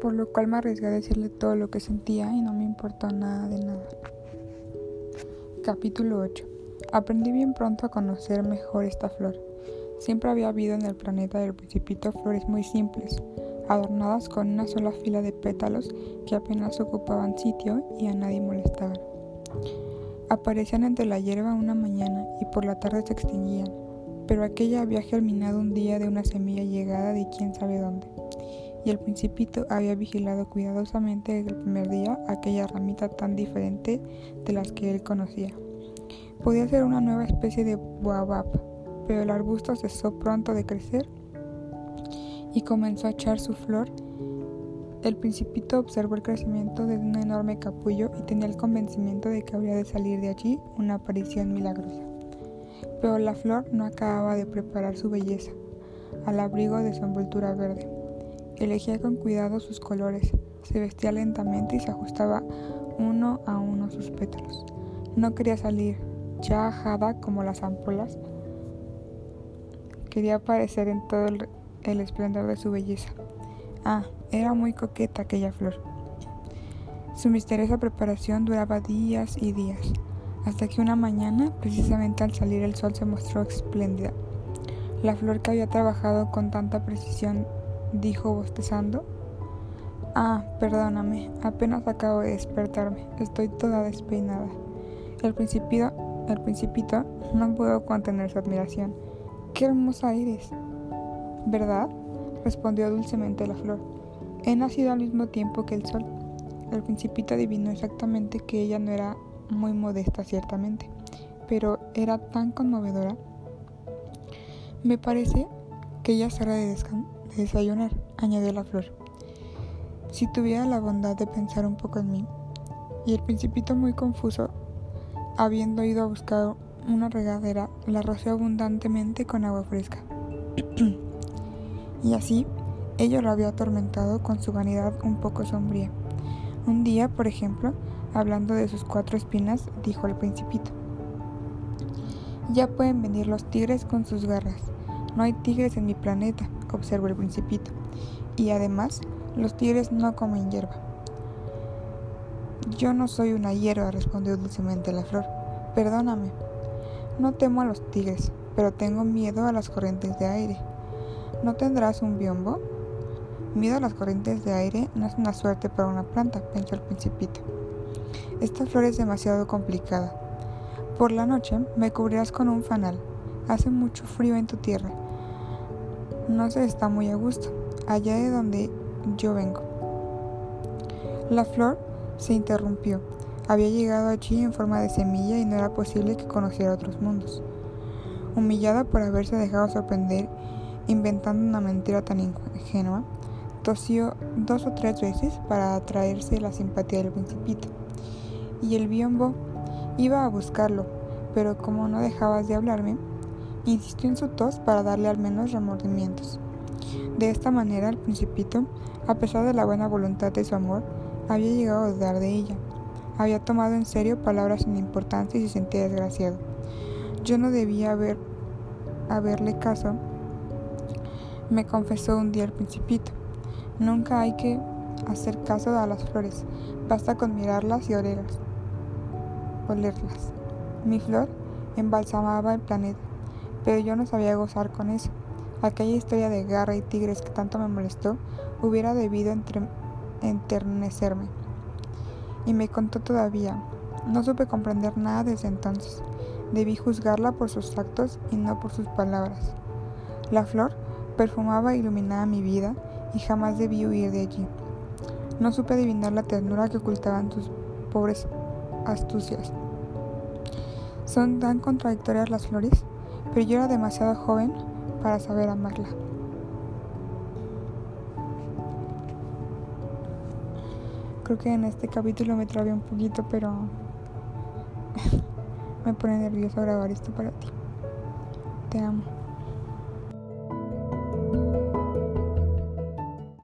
por lo cual me arriesgué a decirle todo lo que sentía y no me importó nada de nada. Capítulo 8. Aprendí bien pronto a conocer mejor esta flor. Siempre había habido en el planeta del principito flores muy simples, adornadas con una sola fila de pétalos que apenas ocupaban sitio y a nadie molestaban. Aparecían entre la hierba una mañana y por la tarde se extinguían, pero aquella había germinado un día de una semilla llegada de quién sabe dónde y el principito había vigilado cuidadosamente desde el primer día aquella ramita tan diferente de las que él conocía. Podía ser una nueva especie de boabab, pero el arbusto cesó pronto de crecer y comenzó a echar su flor. El principito observó el crecimiento de un enorme capullo y tenía el convencimiento de que habría de salir de allí una aparición milagrosa. Pero la flor no acababa de preparar su belleza al abrigo de su envoltura verde. Elegía con cuidado sus colores, se vestía lentamente y se ajustaba uno a uno sus pétalos. No quería salir, ya ajada como las ampolas. Quería aparecer en todo el, el esplendor de su belleza. Ah, era muy coqueta aquella flor. Su misteriosa preparación duraba días y días, hasta que una mañana, precisamente al salir el sol, se mostró espléndida. La flor que había trabajado con tanta precisión dijo bostezando. Ah, perdóname, apenas acabo de despertarme, estoy toda despeinada. El principito, el principito no pudo contener su admiración. ¡Qué hermosa eres! ¿Verdad? respondió dulcemente la flor. He nacido al mismo tiempo que el sol. El principito adivinó exactamente que ella no era muy modesta, ciertamente, pero era tan conmovedora. Me parece que ella será de desayunar, añadió la flor. Si tuviera la bondad de pensar un poco en mí. Y el principito muy confuso, habiendo ido a buscar una regadera, la roció abundantemente con agua fresca. y así, ella lo había atormentado con su vanidad un poco sombría. Un día, por ejemplo, hablando de sus cuatro espinas, dijo el principito. Ya pueden venir los tigres con sus garras. No hay tigres en mi planeta, observó el principito. Y además, los tigres no comen hierba. Yo no soy una hierba, respondió dulcemente la flor. Perdóname. No temo a los tigres, pero tengo miedo a las corrientes de aire. ¿No tendrás un biombo? Miedo a las corrientes de aire no es una suerte para una planta, pensó el principito. Esta flor es demasiado complicada. Por la noche me cubrirás con un fanal. Hace mucho frío en tu tierra no se está muy a gusto, allá de donde yo vengo. La flor se interrumpió. Había llegado allí en forma de semilla y no era posible que conociera otros mundos. Humillada por haberse dejado sorprender inventando una mentira tan ingenua, tosió dos o tres veces para atraerse la simpatía del principito. Y el biombo iba a buscarlo, pero como no dejabas de hablarme, Insistió en su tos para darle al menos remordimientos. De esta manera, el principito, a pesar de la buena voluntad de su amor, había llegado a dudar de ella. Había tomado en serio palabras sin importancia y se sentía desgraciado. Yo no debía haber, haberle caso, me confesó un día el principito. Nunca hay que hacer caso a las flores, basta con mirarlas y olerlas. olerlas. Mi flor embalsamaba el planeta pero yo no sabía gozar con eso. Aquella historia de garra y tigres que tanto me molestó hubiera debido enternecerme. Y me contó todavía. No supe comprender nada desde entonces. Debí juzgarla por sus actos y no por sus palabras. La flor perfumaba e iluminaba mi vida y jamás debí huir de allí. No supe adivinar la ternura que ocultaban tus pobres astucias. ¿Son tan contradictorias las flores? Pero yo era demasiado joven para saber amarla. Creo que en este capítulo me trabé un poquito, pero me pone nervioso grabar esto para ti. Te amo.